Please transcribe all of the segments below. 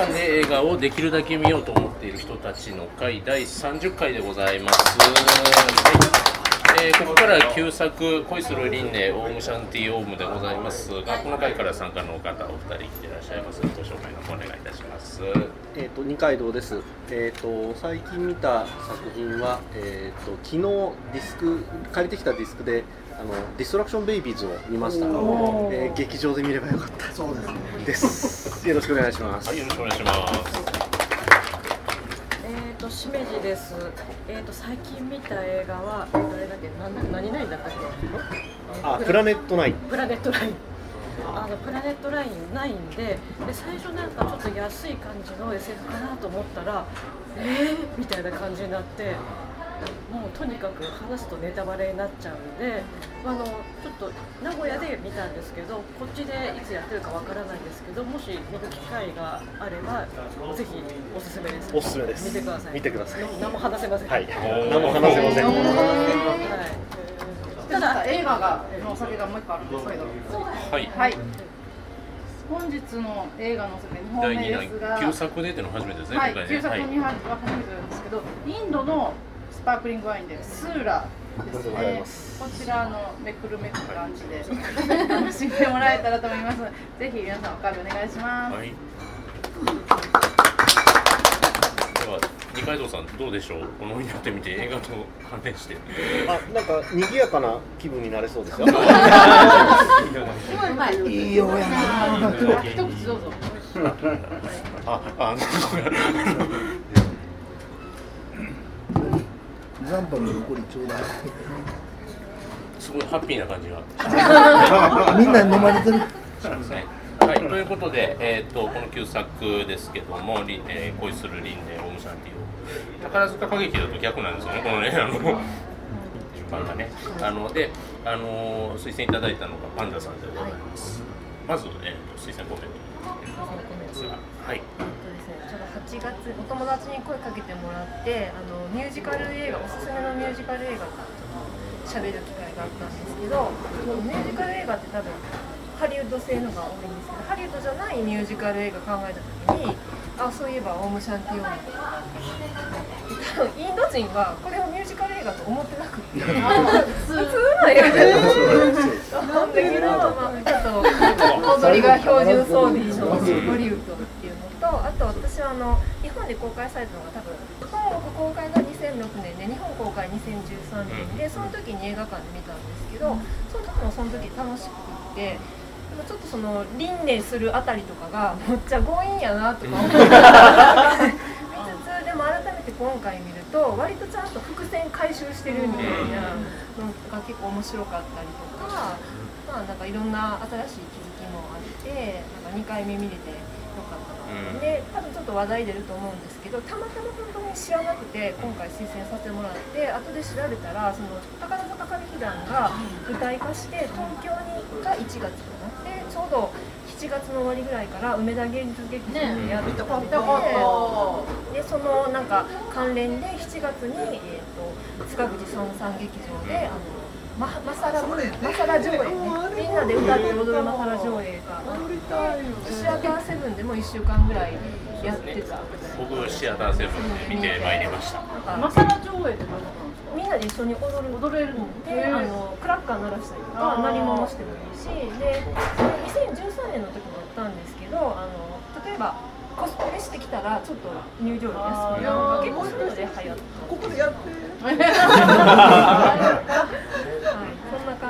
映画館で映画をできるだけ見ようと思っている人たちの会第30回でございます。はい。えーここからは旧作「恋する輪廻オウムシャンティオウム」でございます。がこの回から参加の方お二人来ていらっしゃいます。ご紹介の方お願いいたします。えー、と二階堂です、えー、と最近見た作品は、えー、と昨日ディスク借りてきたディスクであのディストラクションベイビーズを見ました、えー劇場で見ればよかった。そうですね。ですよろしくお願いします、はい、よろしくお願いします。えーと、しめじです。えーと、最近見た映画は、誰だっけ、なん何々だったっけ？あプラネットナインプラネットライン。あのプラネットラインないんでで最初なんかちょっと安い感じの SF かなと思ったらえー、みたいな感じになってもうとにかく話すとネタバレになっちゃうんであのちょっと名古屋で見たんですけどこっちでいつやってるかわからないんですけどもし見る機会があればぜひおすすめです。おすすめです。見てください。見てください。何も話せません。はい。何も話せません。はい。ただ映画がのお酒がもう一個あるんですけど、はい、はい。本日の映画のお酒2本第目2ですが、弾旧作でっていうのは初めてですね、はい、旧作ね。2本は初めてなんですけど、インドのスパークリングワインでスーラですねます。こちらのめくるめく感じで楽しんでもらえたらと思います。ぜひ皆さんおかわりお願いします。はい。では二階堂さんどうでしょう？このになってみて映画と関連して。あなんか賑やかな気分になれそうですよいいようやな。一口どうぞ。あ、あのの残りちょうだい。すごいハッピーな感じが みんなに飲まれてる。しますね。はい、ということで、えー、とこの旧作ですけども「りえー恋する輪廻オウムシャンティオ」宝塚歌劇だと逆なんですよねこのねあの順番がねあのであの推薦いただいたのがパンダさんでございます、まず、えー、と推薦コメントはいちょうど8月お友達に声かけてもらってあのミュージカル映画おすすめのミュージカル映画を喋る機会があったんですけどミュージカル映画って多分ハリウッド製のが多いんですけどハリウッドじゃないミュージカル映画考えた時にあそういえばオウムシャンティオーム多分インド人はこれをミュージカル映画と思ってなくて。普通の映画だと思うんだけど、まあ、ちょっと踊りが標準装備のボリドあと私はあの日本で公開されたのが多分本国公開が2006年で日本公開2013年でその時に映画館で見たんですけどその時もその時楽しくって。でもちょっとその輪廻するあたりとかがむっちゃ強引やなとか思って見つつでも改めて今回見ると割とちゃんと伏線回収してるみたいなのが結構面白かったりとかまあなんかいろんな新しい気づきもあってなんか2回目見れてよかったで多分ちょっと話題出ると思うんですけどたまたま本当に知らなくて今回推薦させてもらって後で調べたらその宝塚歌劇団が舞台化して東京にが1月かな。でちょうど7月の終わりぐらいから梅田芸術劇場でやってて、でそのなんか関連で7月に、えー、と塚口孫さん劇場であのママサラマサラ上映ね。みんなで歌って踊るマサラ上映がシアターセブンでも1週間ぐらいやってた。僕シアターセブンで見てまいりました。マサラ上映とみんなで一緒に踊る踊れるのであのクラッカー鳴らしたりとか鳴り物してもいいしでそれ2013年の時もやったんですけどあの例えばコスプレしてきたらちょっと入場料安くなるとか結構そういうので流行った。ここでやって。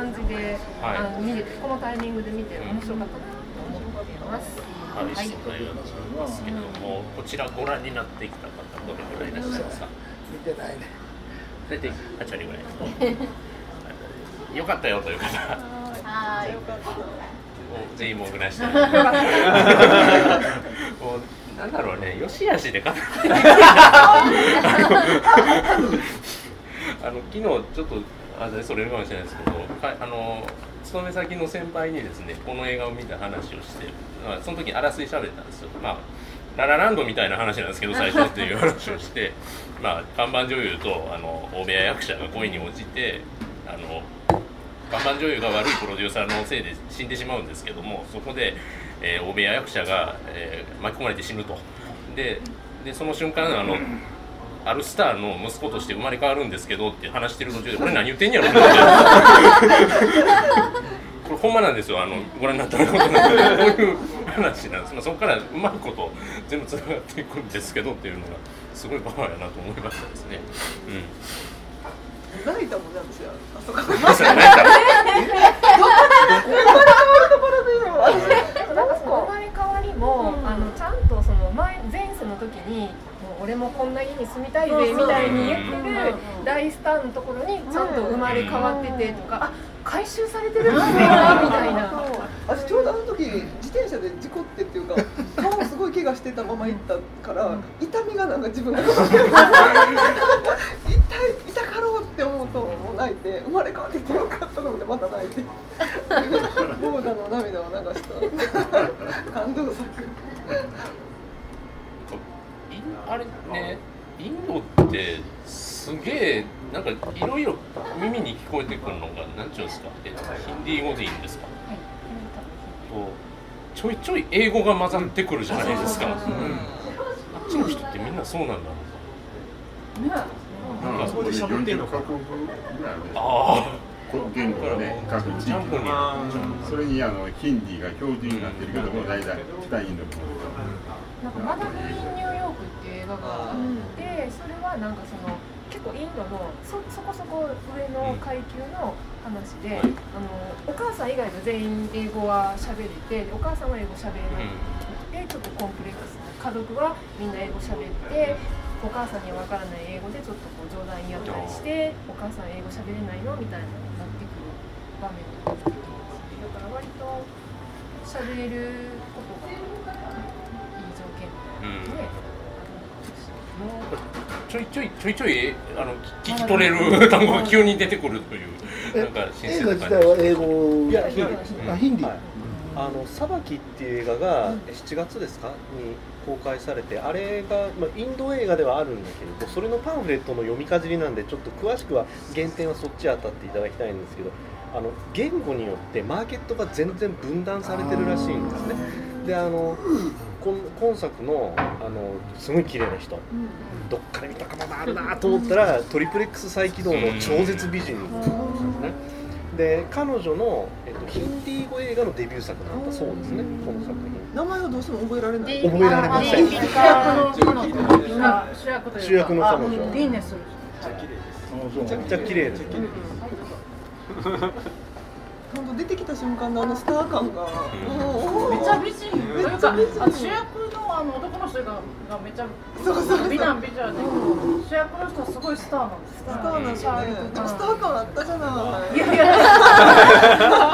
感じで、はい。あの見れてこのタイミングで見て面白かったなと思っています。はい、はい、ということですけども、こちらご覧になってきた方どれぐらいいらっしゃいますか？見てないね。大体8割ぐらい。よかったよとい。う 方あーよかったもう全員もぐらしてもうなんだろうねよしあしで語ってあの昨日ちょっとあれそれるかもしれないですけどかあの勤め先の先輩にですねこの映画を見た話をして、まあ、その時にあらすじ喋ったんですよ。まあララランドみたいな話なんですけど 最初っていう話をしてまあ看板女優とあの大部屋役者が恋に応じてあの看板女優が悪いプロデューサーのせいで死んでしまうんですけどもそこで、えー、欧米役者が、えー巻き込まれて死ぬと。ででその瞬間あのあるスターの息子として生まれ変わるんですけどって話してる途中でこれ何言ってんやろってこれほんまなんですよあのご覧になったことなんでこういう話なんです、まあ、そこからうまいこと全部つながっていくんですけどっていうのがすごいパワーやなと思いましたですね。うん。泣いたもんね私はあそこまさか泣いたなんかその生まれ変わりも、あのちゃんとその前前世の時に俺もこんな家に住みたいぜみたいに言ってる大スターのところにちゃんと生まれ変わっててとか、あ回収されてるんだなみたいな。私ちょうどあの時自転車で事故ってっていうか顔すごい怪我してたまま行ったから痛みがなんか自分が痛い痛かろうって思うともう泣いて生まれ変わってきてよかったと思ってまた泣いて。ボーダの涙を流した。感動作あれねインドってすげえなんかいろいろ耳に聞こえてくるのがなんちゅうんですか？えっとヒンディー語でいいんですか？とちょい。ちょい。英語が混ざってくるじゃない。ですか、あっちの人ってみんなそうなんだろうかなんかそこで喋ってんのか。あ言語がね、各地域にそれにあのヒンディーが標準になってるけども、大体北インドのなんかマダム・イン・ニューヨークっていう映画があって、それはなんかその結構インドのそそこそこ上の階級の話で、はい。あのお母さん以外の全員英語は喋れてお母さんは英語喋れなくて、ちょっとコンプレックス。な家族はみんな英語喋ってお母さんには分からない英語でちょっとこう冗談言い合ったりしてお母さん英語喋れないのみたいなのになってくる場面が出てきますだから割と喋れることがいい条件うんね、なん。かちょいちょいちょいちょいあの聞き取れる単語が急に出てくるというなんか新鮮映画自体は英語？いやヒンディあヒンディーはい。あの「裁き」っていう映画が7月ですか？に公開されてあれが、まあ、インド映画ではあるんだけれどそれのパンフレットの読みかじりなんでちょっと詳しくは原点はそっち当たっていただきたいんですけどあの言語によってマーケットが全然分断されてるらしいんですね。であの今今作のあのすごい綺麗な人。どっかで見たかもなあるなと思ったらトリプレックス再起動の超絶美人なんですね。で彼女の、えっと、ヒンディー語映画のデビュー作なんだそうですね。この作品。名前はどうしても覚えられない。覚えられません。主役の彼女。主役の彼女。あいいねす。るめちゃくちゃ綺麗です本当出てきた瞬間のあのスター感が。もう。めっちゃ美人というか主役のあの男の人ががめちゃ美男美女で主役の人はすごいスターなんですスターなんですよね。でもスター感あったじゃない。いやいや。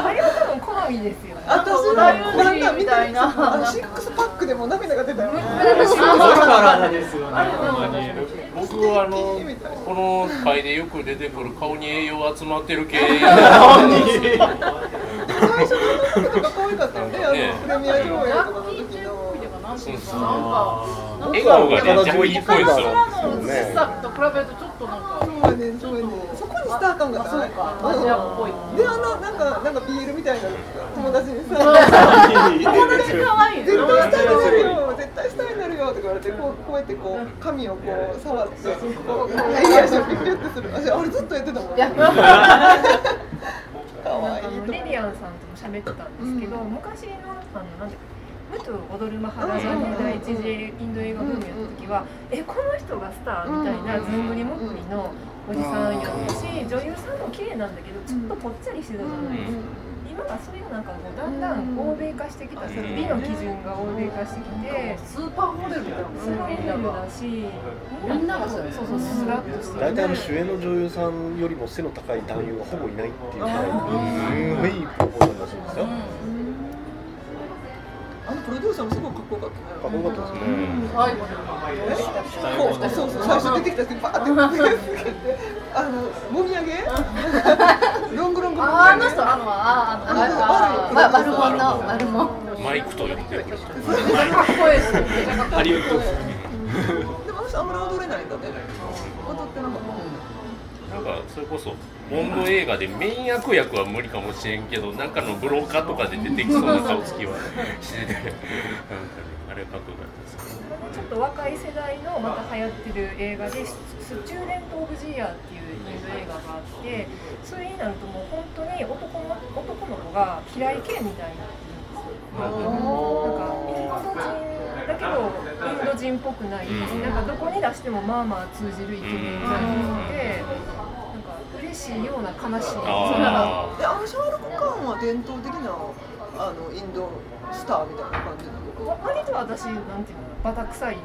あれは多分好みですよね。私織田裕二みたいな。あのシックスパックでも涙が出たよね。僕はあのこの回でよく出てくる顔に栄養集まってる系。最初のとか可愛かったよね。あね。のプレミア上映とかの時なんていうそうそう。かなんかなん笑か顔がねジャッキーっぽいんですよ。今の小さと比べるとちょっとなんかそうやねんそうやね。んそこにスター感がそうか。アジアっぽい。であのなんかなんか BL みたいな友達にさ 友達可愛いね。絶対スターになるよ絶対スターになるよとか言われてこうこうやってこう髪をこう触ってこうエリアショピピュってする私あれずっとやってたもんいや可愛いレリアンさんとも喋ってたんですけど、昔のあのなんてムトゥ踊るマハラジャで第一次インド映画ブームやった時は、えこの人がスターみたいなずんぐりむっくりのおじさんやったし、女優さんも綺麗なんだけどちょっとぽっちゃりしてたじゃない。ですか。今はそれがなんかこうだんだん欧米化してきた、その美の基準が欧米化してきて。スーパーモデルみたいなスロインラブだし、みんながそうそうそうスラッとして大体あの主演の女優さんよりも背の高い男優がほぼいないっていうぐらいすごいいいプロポーザルらしいんですよプロデューサーもすごいかっこよかったね。かっこよかったですね。うそうそう最初出てきた時バーってあのもみあげ？ロングロングああの人あのああのあああ悪者の悪者マイクと呼んでる。かっこいいですめっちゃかっこいいでも私あんまり踊れないんだね。踊ってなか。ったなんかそれこそボンド映画でメイン悪役は無理かもしれんけどなんかのブローカーとかで出てきそうな顔つきはしてて なんかねあれかっこよかったですちょっと若い世代のまた流行ってる映画で「スチューデント・オブ・ジーヤー」っていう映画があってそれになるともう本当に男の男の子が平井堅みたいになってるんですよ。なんかインド人だけどインド人っぽくない、なんかどこに出してもまあまあ通じるイケメンがいて、なんか嬉しいような悲しいような。あであのシャーロック・カーンは伝統的なあのインドスターみたいな感じなの？わ割と私なんていうのバタ臭い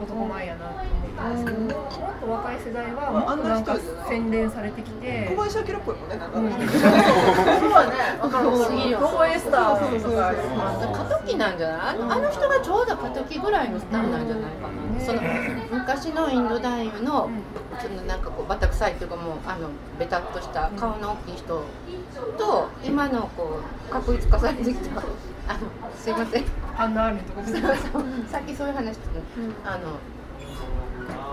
男前やなって思ったんですけど、もっと若い世代はもっとなんか洗練されてきて小林明っぽいもんね。なんか、うんそうはね、わかるスターとかなんじゃないあのあの人がちょうど過渡期ぐらいのスターなんじゃないかな、その昔のインド男優のそのなんかこうバタ臭いっていうかもうあのベタっとした顔の大きい人と今のこう確立化されてきたあのすいません。ハンナ・アーレンと？か出てそうそう。さっきそういう話してた、あの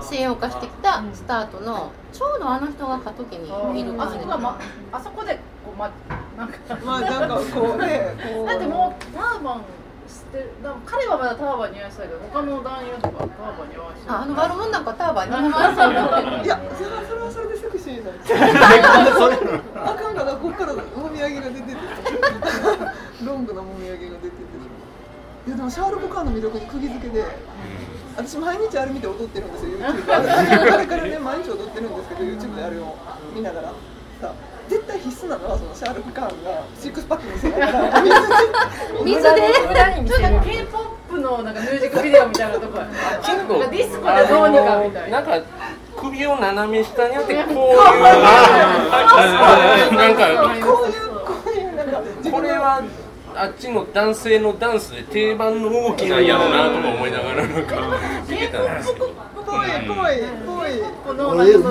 西洋化してきたスタートのちょうどあの人が過渡期にいる感じ。あそこがまあそこでこうまなんか。まあなんかこうねこう。だってもうターバンしてる。だから彼はまだターバン似合いそうだけど他の男優とかターバン似合わしてああの悪者なんかターバン似合わそうだい。やそれ。はそれ。はそれ。でセクシーなんですよあかんかなこっからもみあげが出ててロングなもみあげが出てていやでもシャーロック・カーンの魅力に釘付けで私毎日あれ。見て踊ってるんですよ YouTube あれ。からね毎日踊ってるんですけど YouTube であれ。を見ながらさ絶対必須なの。はそのシャーロック・カーンがシックスパック見せながら水でちょっと K-POP の なんかミュージックビデオみたいなとこやねけどなんかディスコでどうにかみたいななんか首を斜め下にやってこういうなんかこういうこういうなんかこれはあっちの男性のダンスで定番の動きなんやろうなとか思いながらなんか見てたんですけどぽいぽいのグルー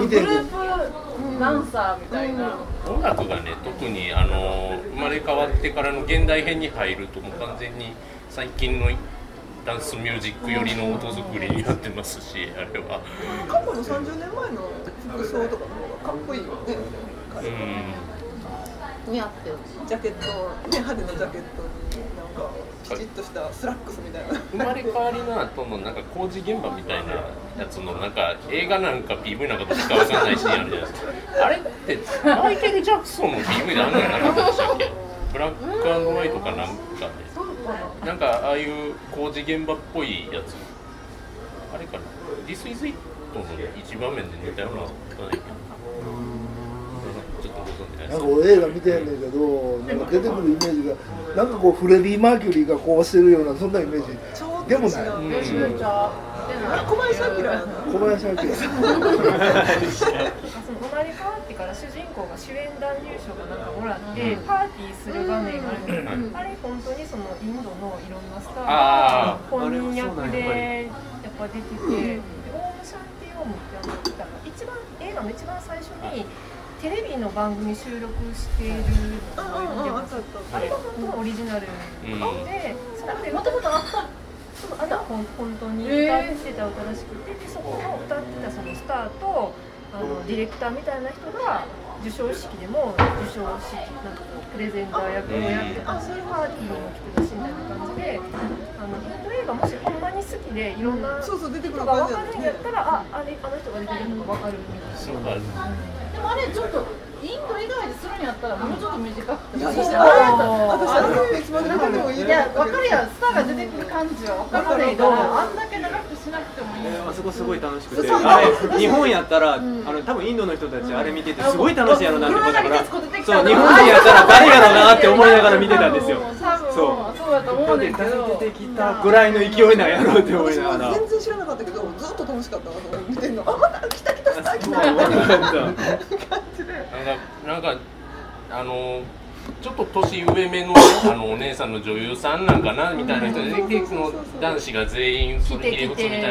プダンサーみたいな。音楽がね特にあの生まれ変わってからの現代編に入るともう完全に最近のダンスミュージック寄りの音作りになってますしあれは。過去の30年前の服装とかの方がかっこいいよね彼うん。似合ってる。ジャケット、ね、派手なジャケットになんかきちっとしたスラックスみたいな。生まれ変わりの後のなんか工事現場みたいなやつのなんか映画なんか PV なんかどっちかわかんないシーンあるじゃないですか。あれってマイケル・ジャクソンの PV であんのやなかったでしたっけ？ Black and White かなんかで。なんかああいう工事現場っぽいやつ。あれかな？This is It の一場面で似たようなことないけどちょっとご存知ななんか俺映画見てんねんけど、なんか出てくるイメージが、なんかこうフレディ・マーキュリーがこうしてるようなそんなイメージでもない。違ううん小林明小林明。あその生まれ変わってから主人公が主演男優賞かなんかもらって、パーティーする場面があるんですけど、あれ本当にそのインドのいろんなスターがあ本人役でやっぱ出てて、でオウムシャンティオームってあの一番映画の一番最初にテレビの番組収録しているあれが本当のオリジナルで、それでもともとあったそうあ本当に歌ってた歌らしくて、でそこの歌ってたそのスターとあのディレクターみたいな人が授賞式でも授賞式なんかこうプレゼンター役をやってたし、パーティーにも来てたしみたいな感じであのインド映画もしほんまに好きでいろんな人そうそう出てくるが分かるんやったらああれあの人が出てるのが分かるみたいな。でもあれちょっとインド以外でするんやったらもうちょっと短くてもいい私あれいつまで見てもいいいや、わかるやん、スターが出てくる感じはわかるけど、あんだけ長くしなくてもいいよ。あそこすごい楽しくて、あれ日本やったら、あの多分インドの人たちあれ見ててすごい楽しいやろなって思ったから、そう日本人やったら誰やろうなって思いながら見てたんですよ。そうそうだと思うねんけど。出てきたぐらいの勢いなんやろうって思い私ながら。は全然知らなかったけどずっと楽しかったわその見てんのあまなんかなんかあのちょっと年上目のあのお姉さんの女優さんなんかなみたいな人で、でその男子が全員それひれみたいな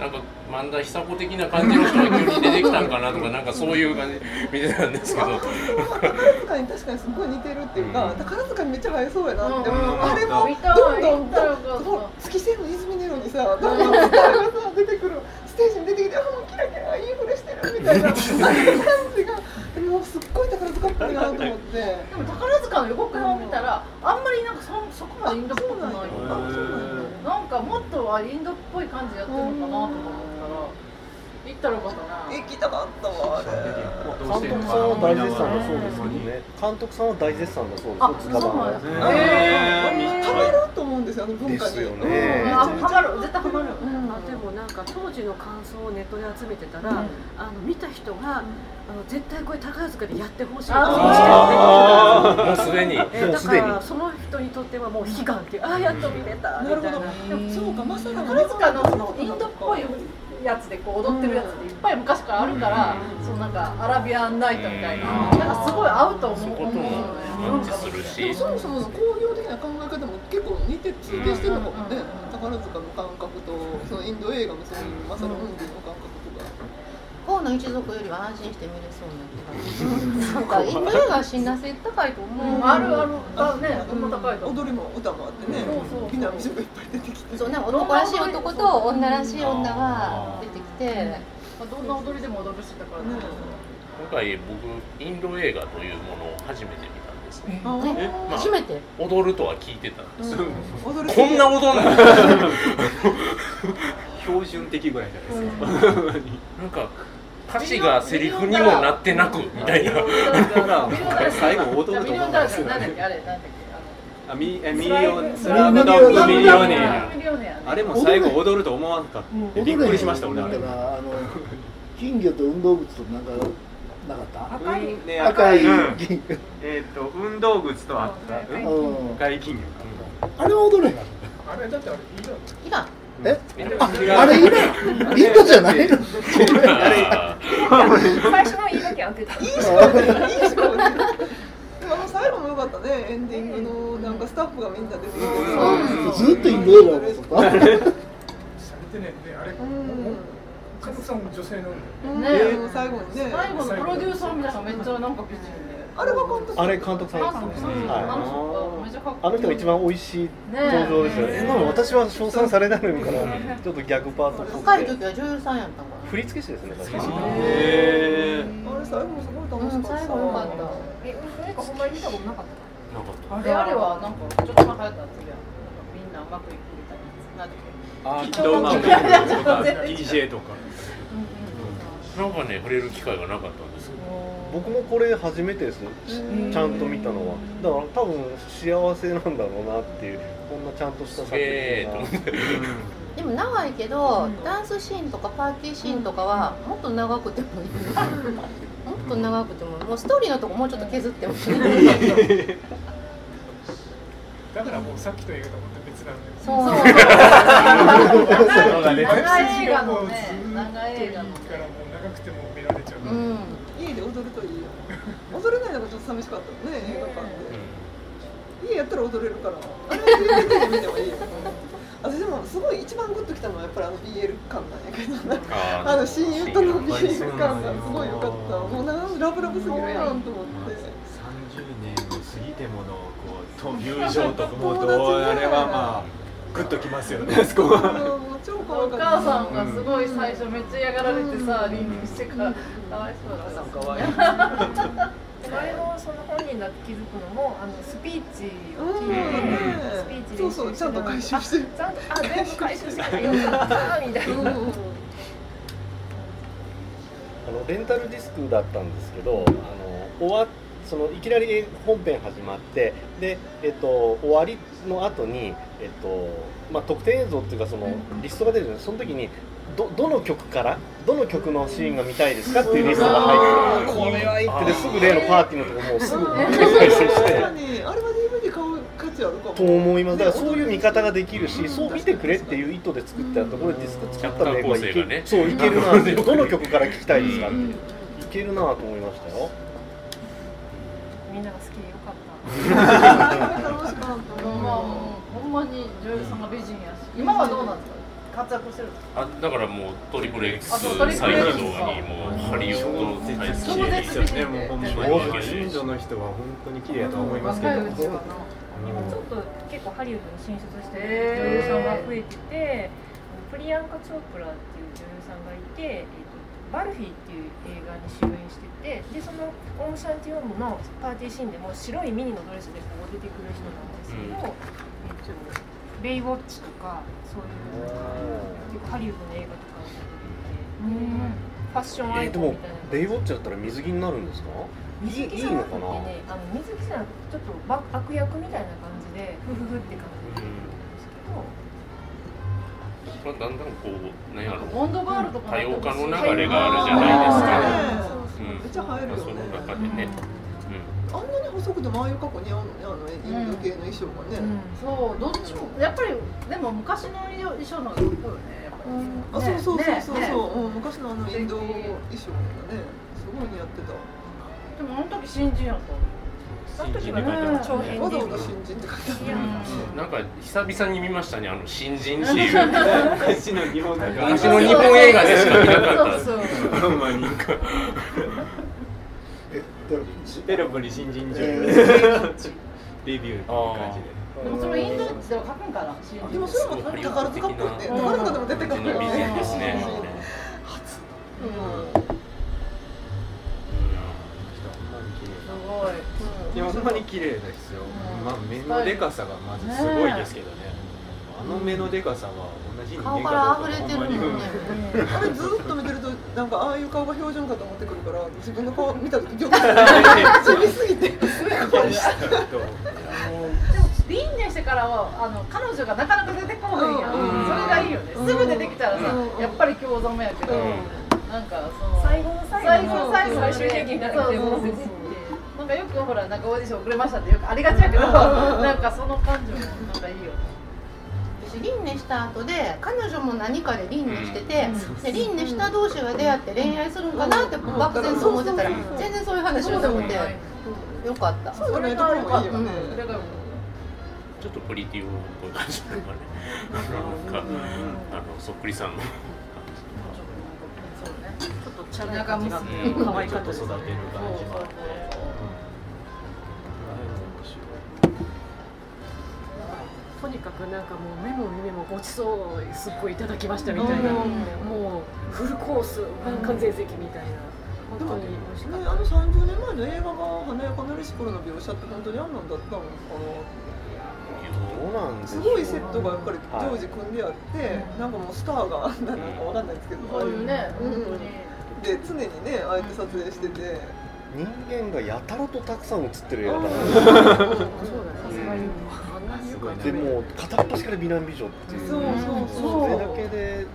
なんか萬田久子的な感じの人が急に出てきたんかなとかなんかそういう感じ見てたんですけど宝塚に確かにすごい似てるっていうか、宝塚にめっちゃ映えそうやなって思う、うん。あれもどんどん見たよかったどん月星の泉のようにさどんどんスターがさ出てくるステージに出てきてあもういいふれしてるみたいなあの感じがもうすっごい宝塚っぽいなと思ってでも宝塚の予告編を見たらあんまりなんかそそこまでインドっぽくないなんかもっとはインドっぽい感じでやってるのかなとか思ったら行ったらよかったな行きたかったわ監督さんは大絶賛だそうですけどね監督さんは大絶賛だそうですよそうなんですねたまると思うんですよあの文化にですよねハマる絶対ハマるあでもなんか当時の感想をネットで集めてたら、あの見た人が、あの絶対これ宝塚でやってほしいと思ってもうすでに。えーだからその人にとってはもう悲願っていうああやっと見れたみたいな。なるほど。でもそうかまさか宝塚のそのインドっぽいやつでこう踊ってるやつっていっぱい昔からあるから、そのなんかアラビアンナイトみたいな、なんかすごい合うと思う。そこともマッチするでしもそもそもの工業的な考え方も結構似て通底してるのかもね、宝塚の感覚とそのインド映画のそういうマサラムンディの感覚とか、河野一族よりは安心して見れそうな気がする。なんかインド映画は辛辣性高いと思う、あるある。あね、ほん。ま高い。踊りも歌もあってね。そうそう美男美女がいっぱい出てきて。そうなんか男らしい男と女らしい女が出てきて。どんな踊りでも踊るしだからね。今回僕インド映画というものを初めて見ですね。あえまあ初めて。踊るとは聞いてたん。ですよ踊りこんな踊んの？標準的ぐらいじゃないですか。なんか歌詞がセリフにもなってなくみたいな。最後踊ると思うんですよあれなんだっけあミえミリオンスラム。ドッグミリオネア。あれも最後踊ると思わんかった。びっくりしました俺。あれ金魚と運動靴となんかなかった？赤い。ね赤いうん。金。魚えっと運動靴とあった。うん。赤い金魚あれは踊れへんあれだってあれいいのいらん。え違うあれインドインドじゃないの？あ 最初の言い訳合ってた。いいしいいいしあの最後も良かったね。エンディングのなんかスタッフがみんな出てきて。ずっとインド映画を撮ったされてねねあれうん監督さんも女性のね。ね最後にね。最後のプロデューサーの皆さんめっちゃなんか美人で。あれは監督あれ監督さんですねあはいい。い。あの人が一番美味しい登場ですよね。なので私は称賛されないのからちょっと逆パート。若い時は女優さんやったんか振付師ですね。確かへあれ最後もすごい楽な、うん、しかった。最後良かった。え、なんかほんまに見たことなかった。なかったあれあれはなんかちょっと前流行った次はみんなうまくいくみたいななんだっけ？あきっとうまくいく。とか DJ とかなんかね触れる機会がなかったんですけど僕もこれ初めてです。ちゃんと見たのは。だから多分幸せなんだろうなっていうこんなちゃんとした作え品が。ーと思って。でも長いけど、ダンスシーンとかパーティーシーンとかはもっと長くてもいい。もっと長くてももうストーリーのとこもうちょっと削ってもいい。だからもうさっきと映画とまた別なんだよ。そう。長い映画のね長い映画のからもう長くても見られちゃう、う。ん家で踊るといいよ。踊れないのがちょっと寂しかったね映画館で。家やったら踊れるから。あれは BL で見てもいいよ。私でもすごい一番グッときたのはやっぱりあの BL 感なんやけどああの親友との BL 感がすごい良かった。もうなんラブラブすぎるやんと思って。30年を過ぎてものこうと友情とかもどうあれはまあグッときますよね。あそこはお母さんがすごい最初めっちゃ嫌がられてさ倫理してから。かわいそうだったかわいいそれもその本人だって気づくのもあのスピーチをうん聞いて、ねスピーチそうそうちゃん。と回収してるちゃんとあ全部回収してよかったみたいな、あのレンタルディスクだったんですけど、あの終わそのいきなり本編始まってで、えっと、終わりの後に、えっとまあ、特典映像っていうかそのリストが出るんですその時にどどの曲からどの曲のシーンが見たいですかっていうリストが入ってこれはいい。ってですぐ例のパーティーのとこもうすぐ再生して。確かに。あれは DVD 買う価値あるかも。と思います。だからそういう見方ができるしそう見てくれっていう意図で作ったこれディスク作ったらやっぱいけキャラクター構成がね。そういけるなって。どの曲から聴きたいですかって。いういけるなと思いましたよみんなが好きでよかった。楽しかったまあもうほんまに女優さんが美人やし今はどうなんですか活躍してるあだからもうトリプル X 動にもうハリウッド大好超き絶美人でもうほんまにインドの人は本当に綺麗だと思いますけど、今ちょっと結構ハリウッドに進出してる女優さんが増えてて、プリヤンカ・チョープラっていう女優さんがいて、えー、とバルフィーっていう映画に主演しててでそのオウムシャンティオームのパーティーシーンでも白いミニのドレスでこう出てくる人なんですけど、えっと、ベイウォッチとかそういう結構ハリウッドの映画とかに出てて、ファッションアイコンみたいな。ベイウォッチだったら水着になるんですか？水着じゃなくてのかなね、あの水着じゃなくてちょっとば悪役みたいな感じでフフフって感じで出てくるんですけど。まあ、だんだんこうなんやろ。ボンドガールとか多様化の流れがあるじゃないですか、ねうん。めっちゃ映えるよね。その中でね、あんなに細くてもああいう格好似合うのねあのインド系の衣装がね、そうどっちも。やっぱりでも昔の衣装の方よねやっぱりあそうそうそうそうそう、ねね。うん、昔のあのインド衣装がねすごい似合ってた。でもあの時新人やった新人って書いてあるうん。なんか久々に見ましたねあの新人っていう。昔の日本昔の日本映画でしか見なかった。そうほんまに。えだからペロポリ新人レビュー。って感じででもそれインドでは書くんかなでもそれも宝塚っぽい。ねうん宝塚でも出てくるよ美人ですねすごいいやほんまに綺麗ですよ、まあ目のでかさがまずすごいですけどね。あの目のでかさは同じ人間顔かからどう溢れてるもんねあれずーっと見てるとなんかああいう顔が標準かと思ってくるから自分の顔見た時ギョッと地味すぎて。とでも輪廻してからはあの彼女がなかなか出てこないやん、うん。それがいいよね、うん。すぐ出てきたらさ、うん。やっぱり興ざめやけど、うん。なんかその最後の最最後後のの最後の最終兵器になってそうそうそうなんかよくほらなんかオーディション遅れましたってよくありがちやけど なんかその感情もなんかいいよ。ね私輪廻した後で彼女も何かで輪廻してて、で輪廻した同士が出会って恋愛するんかなって漠然と思ってたら、全然そういう話をなくて、よかった。そうじゃないところもいいよねそれがちょっとプリティオっぽい感じのがねなんかあのそっくりさんのそうね。ちょっとチャラい感じが娘可愛かった育てる感じがあってとにかくなんかもう目も耳もごちそうすっごいいただきましたみたいな、もうフルコース完全席みたいな。本当に美味しかった。ね、あの30年前の映画が華やかなるし頃の描写って本当にあんなんだったのかなんでなすごいセットがやっぱり常時組んであって、なんかもうスターがなんかわかんないですけど、そういうねうん。本当にで常にねああやって撮影してて、人間がやたらとたくさん映ってる映画だな。そうだね。さすがにでも片っ端から美男美女っていう。そうそうそう。それだけで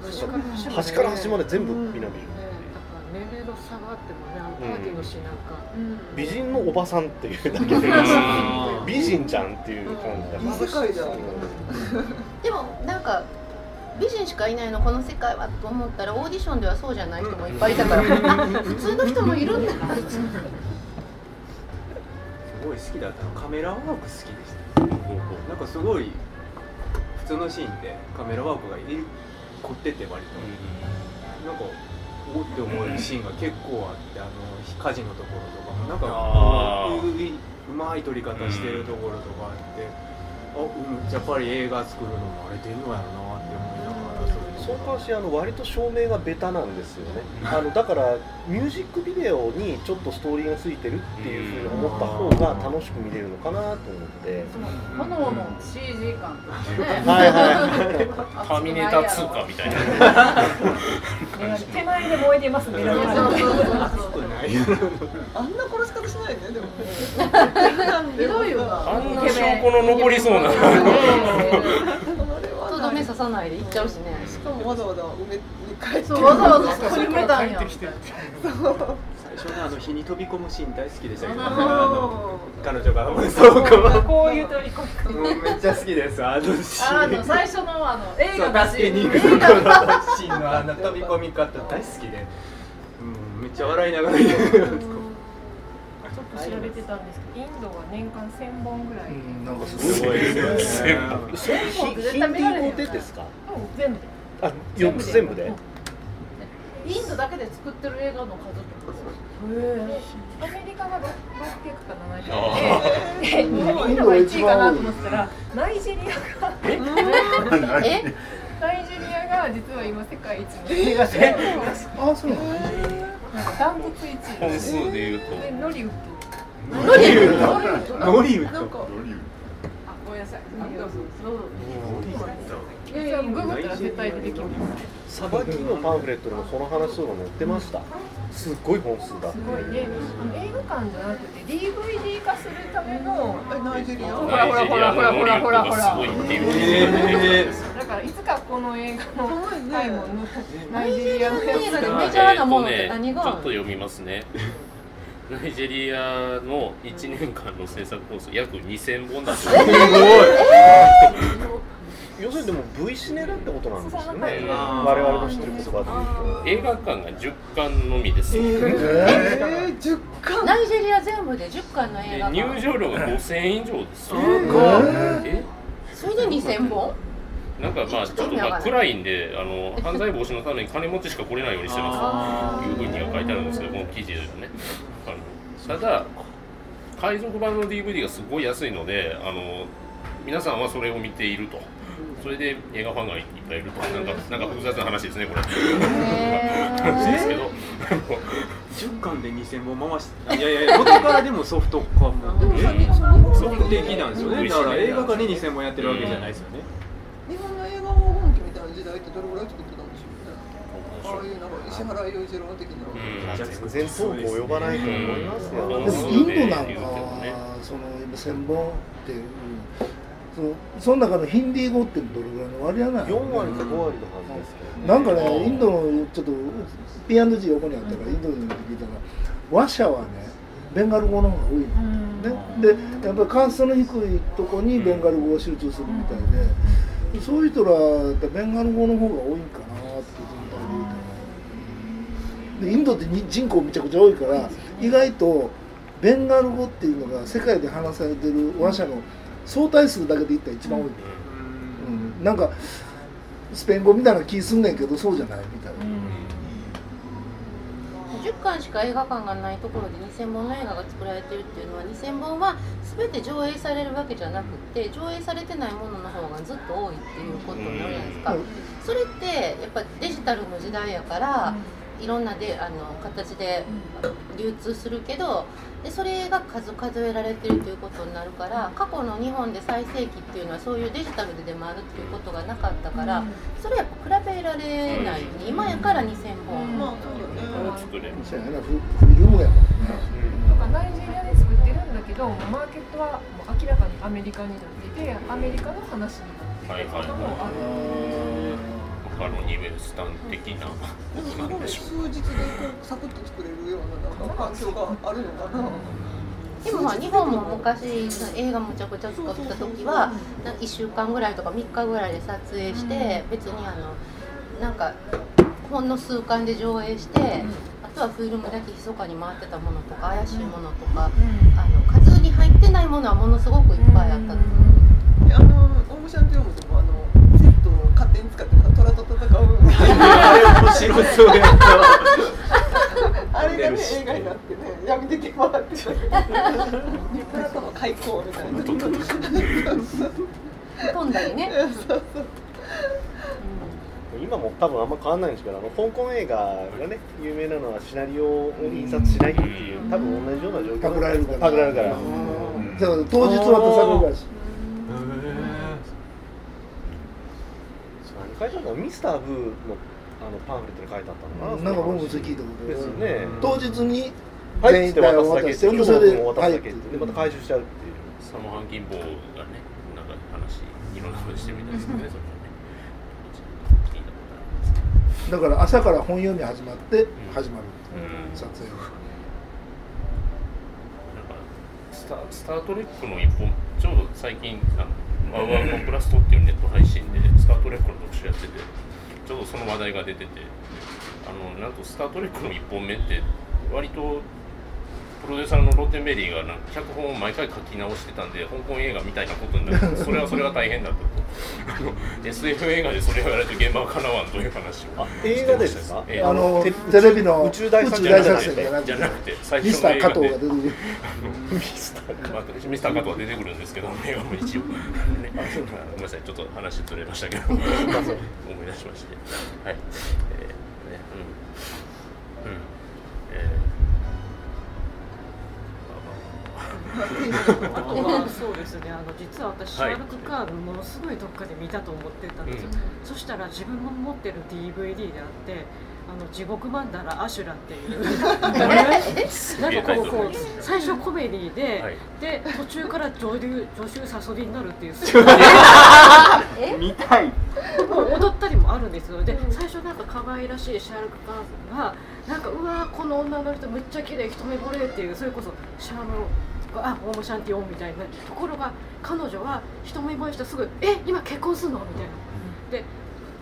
端から端まで。全部美男美女。ねだから年齢の差があってもねパーティーのシーンなんか、美人のおばさんっていうだけでうん美人じゃんっていう感じだいい世界だでもなんか美人しかいないのこの世界はと思ったらオーディションではそうじゃない人もいっぱいいたから。普通の人もいるんだ。なってすごい好きだった。のカメラワーク好きなんかすごい普通のシーンでカメラワークがい凝ってて割と。なんかおって思えるシーンが結構あってあの火事のところとか。もなんかうまい撮り方してるところとかあって。あうんやっぱり映画作るのもあれ出るのやろなって思いながらそうか。わしあの割と照明がベタなんですよねあのだか。らミュージックビデオにちょっとストーリーがついてるっていうふうに思った方が楽しく見れるのか。なと思って炎の CG 感とか。ねはいはいターミネーター2か。みたいな手前で燃えてますね。そうそうそうそうあんな殺し方しないねでもひどいよあんな証拠の残りそうなとどめ刺さないで行っちゃうしね。しかもわざわざ埋めに帰ってそうわざわざそこに埋めたんや最初のあの火に飛び込むシーン大好きでしたけど、彼女がそうか。こういう取り込み。もうめっちゃ好きです。あのシーン。あの最初のあの映画のシーン。のあの飛び込み方大好きで、う。ん、めっちゃ笑いながらと調べてたんですけど、インドは年間1000本ぐらい。うんなんかすすごいですよね。それヒヒンディー語でですかうん全部で。あ全部で？インドだけで作ってる映画の数ってアメリカが600かあ700で、でインドが1位かなと思ってたら、ナイジェリアが。え？ナイジェリアがが実は今世界一の映画で、あそうなの？なんかダントツ1位本数で言うと。でノリウッドノリウッドノリウッドごめんなさいどうぞどうぞいやいやググったら絶対出てきますさばきのパンフレットにもその話とか載ってましたすっごい本数だすごいであの映画館じゃなくて DVD 化するためのナイジェリアほらほらほらほらほらほらほらすごいだからいつかこの映画の回もナイジェリアのやつでメジャーなものって何がちょっと読みますねナイジェリアの1年間の制作本数約2000本だと。要するにでも V シネラってことなんですよね。我々の知ってる言葉で映画館が10巻のみです、えー、10巻？ナイジェリア全部で10巻の映で画入館場料が5000円以上ですよ、ええ？それで2000本？なんかまあちょっとまあ暗いんであの 犯罪防止のために金持ちしか来れないようにしてます。というふうには書いてあるんですけどこの記事ではね。あのただ海賊版の DVD がすごい安いのであの皆さんはそれを見ていると。それで映画ファンがいっぱいいると。なんかなんか複雑な話ですねこれ。話ですけど。10巻で2000本回していやいやいや元からでもソフト化もえソフト的なんですよね。だから映画館で2000本やってるわけじゃないですよね日本の映画黄金期みたいな時代ってどれぐらい作ってたんでしょうね。ああいうなんか石原裕次郎的な、全然遠く及ばないと思いますよ、でもインドなんかその今千本っていうそのその中のヒンディー語ってどれぐらいの割合なの4割か5割のはずですけど、なんかね、インドのちょっと P&G 横にあったから、インドに聞いたら、話者はね、ベンガル語の方が多いの、ね、で、やっぱりカーストの低いとこにベンガル語が集中するみたいで、そういう人ら、ってベンガル語の方が多いんかなって全体で言うと。でインドって人口めちゃくちゃ多いから、意外とベンガル語っていうのが世界で話されてる話者の相対数だけで言ったら一番多い、うん、なんかスペイン語みたいな気すんねんけどそうじゃないみたいな、10巻しか映画館がないところで2000本の映画が作られてるっていうのは2000本は全て上映されるわけじゃなくて上映されてないものの方がずっと多いっていうことになるじゃないですか、それってやっぱデジタルの時代やから、いろんなであの形で流通するけどでそれが数数えられてるということになるから過去の日本で最盛期っていうのはそういうデジタルで出回るっていうことがなかったから、それやっぱ比べられない、今やから2000本、まあそうよね。作れるそうややもん。なんかナイジェリアで作ってるんだけどマーケットはもう明らかにアメリカになっててアメリカの話になってることもあるマカロニウエスタン的なでもすごい数日でこうサクッと作れるようななんか環境があるのかな、でもまあ日本も昔映画むちゃくちゃ作った時はなんか1週間ぐらいとか3日ぐらいで撮影して、別にあのなんかほんの数巻で上映して、あとはフィルムだけ密かに回ってたものとか怪しいものとか、あの数に入ってないものはものすごくいっぱいあった。あのオウムシャンティオムでもあの使ってなんか虎と戦うあれ面白そうやったあれがね映画になってね。闇出て回って。た虎との開口みたいな飛んだりね。そうそう今も多分あんま変わんないんですけどあの香港映画がね有名なのはシナリオを印刷しないっていう多分同じような状況パクられるからパクられるから。だから当日は手作業だし書いてあったのミスターブーのあのパンフレットに書いてあったのかな。なんか僕もそれ聞いたことですよね。当日にはい全員って渡すだけそれでそれで渡すはいだけでまた回収しちゃうっていう。サモハン金棒がねなんか話いろんなことしてるみたいですけどねだから朝から本読み始まって始まる、うん。撮影がなんかスタ「スター・トレック」の一本ちょうど最近あのワウワコンプラストっていうネット配信で「スター・トレック」の特集やっててちょうどその話題が出ててあのなんと「スター・トレック」の1本目って割とプロデューサーのロッテンベリーがなんか脚本を毎回書き直してたんで香港映画みたいなことになる。それはそれは大変だったと。あの SF 映画でそれをやられて現場はかなわんという話を。映画ですか？ええ。あのテテレビの宇宙大作戦じゃなくて作戦じゃなくてじゃなくて最ミスター加初の映画で藤が出てくる。ミスターまあ、ミスター加藤は出てくるんですけど、映画も一応、ね、ごめんなさい、ちょっと話ずれましたけど、思い出しまして、はい、えー、ね、うん、うん、あとはそうですね。あの実は私シャーロック・カーンものすごいどっかで見たと思ってたんですよ、そしたら自分も持ってる DVD であってあの地獄マンダラアシュラっていう。なんかこうこう最初コメディで、はい。で途中から女流女囚サソリになるっていう。見たい。もう踊ったりもあるんですよ。で最初なんか可愛らしいシャーロック・カーンがなんかうわーこの女の人めっちゃ綺麗一目惚れっていうそれこそシャーロあオーモシャンティオンみたいなところが彼女は一目惚れしてすぐ「え今結婚すんの?」みたいな。で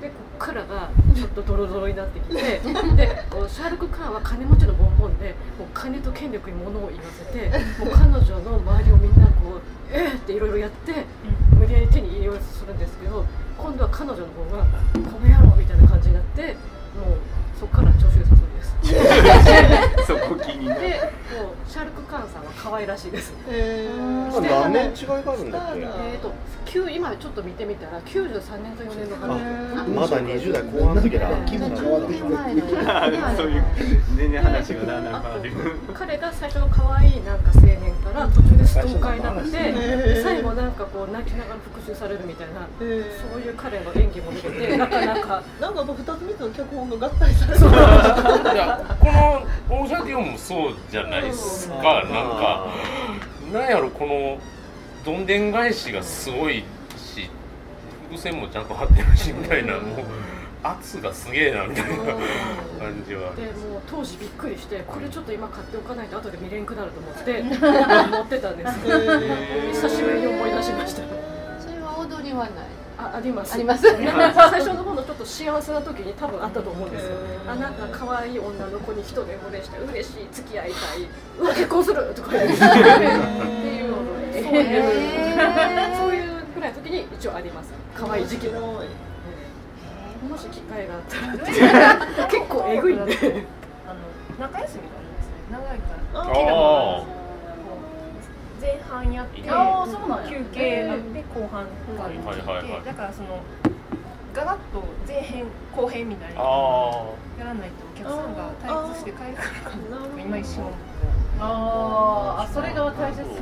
でこっからがちょっとドロドロになってきてでシャーロック・カーンは金持ちのボンボンでもう金と権力に物を言わせてもう彼女の周りをみんなこう「えっ!」っていろいろやって無理やり手に入れようとするんですけど今度は彼女の方が「この野郎!」みたいな感じになってもうそこから助手誘いです。そこ気にな。るでもうシャーロック・カーンさんは可愛らしいです。えこれ何年違いがあるんだっけ？えーと旧今ちょっと見てみたら93年と4年の話まだ20代後半の時だ気分変わってきて。そういう全然話がだんだん変わってくる。彼が最初の可愛いなんか青年から途中でストーカーになってで最後なんかこう泣きながら復讐されるみたいなそういう彼の演技も見れてなかなか。なんか二つ三つの脚本が合体されてやこのオーシャンティオンもそうじゃないですか、なんか、なんやろ、このどんでん返しがすごいし、伏線もちゃんと張ってるしみたいな、もう圧がすげえなみたいな感じは。でもう当時びっくりしてこれちょっと今買っておかないと後で見れんくなると思って 持ってたんです。久しぶりに思い出しました。それは踊りはないああります。あります。最初の方のちょっと幸せな時に多分あったと思うんですよ。あなんか可愛い女の子に一目惚れして嬉しい付き合いたい。うわ結婚するとか言って。っていうのでそういうそういうぐらいの時に一応あります。可愛い時期が。もし機会があったら 結構えぐいんで。あの中休みがあるんですね。長いから。あ前半やってあーそうなんや。休憩あって後半があるはいはいはい。だからそのガラッと前編後編みたいなあやらないとお客さんが退屈して帰るからかなと今一瞬思ってあーあそれが大切なんや。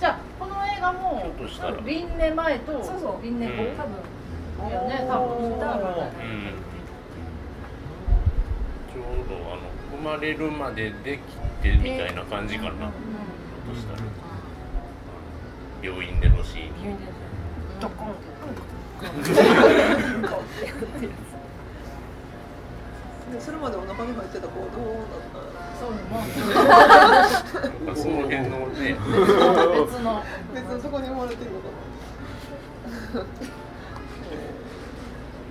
じゃあこの映画もひょっとしたら。輪廻前とそうそう。輪廻後うん。多分いやね多分インターバルだうんちょうどあの生まれるまでできてみたいな感じかな、ひょっとしたら病院でのシーン。ドコンそれまでお腹に入ってた子どうだったそうなん。かその辺のね別の別にそこ？に生まれてるのかななん。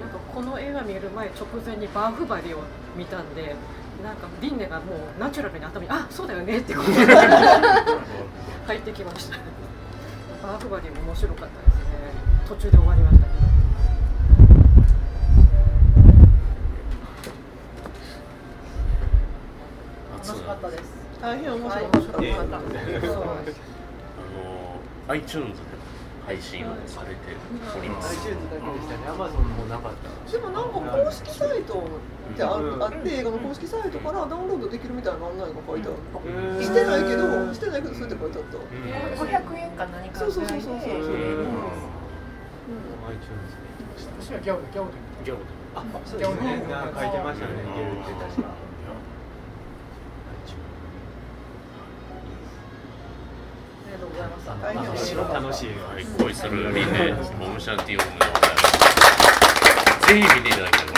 かこ？の映画見る前直前にバーフバリを見たん。でなん。かリンネがもうナチュラルに頭に「あそうだよね」ってこ？とで入ってきましたバーフバリも面白かったですね。途中で終わりましたけど。楽しかったです。な大変面白かった、あの iTunes で配信をされております。iTunes だけでしたね Amazon もなかったでもなんか公式サイトってあ,、うんあって映画の公式サイトからダウンロードできるみたいな案内が書いてある、うんしてないけどしてないけどそうやって書いてあった、五百円か何かそうそうそうそうそううん iTunes で行きました私はギャオでギャオでギャオであ、そうですね。書いてましたね。いけるって確か。楽しい。はい、恋するリンネボムシャンティオンでございます。ぜひ見ていただきたい。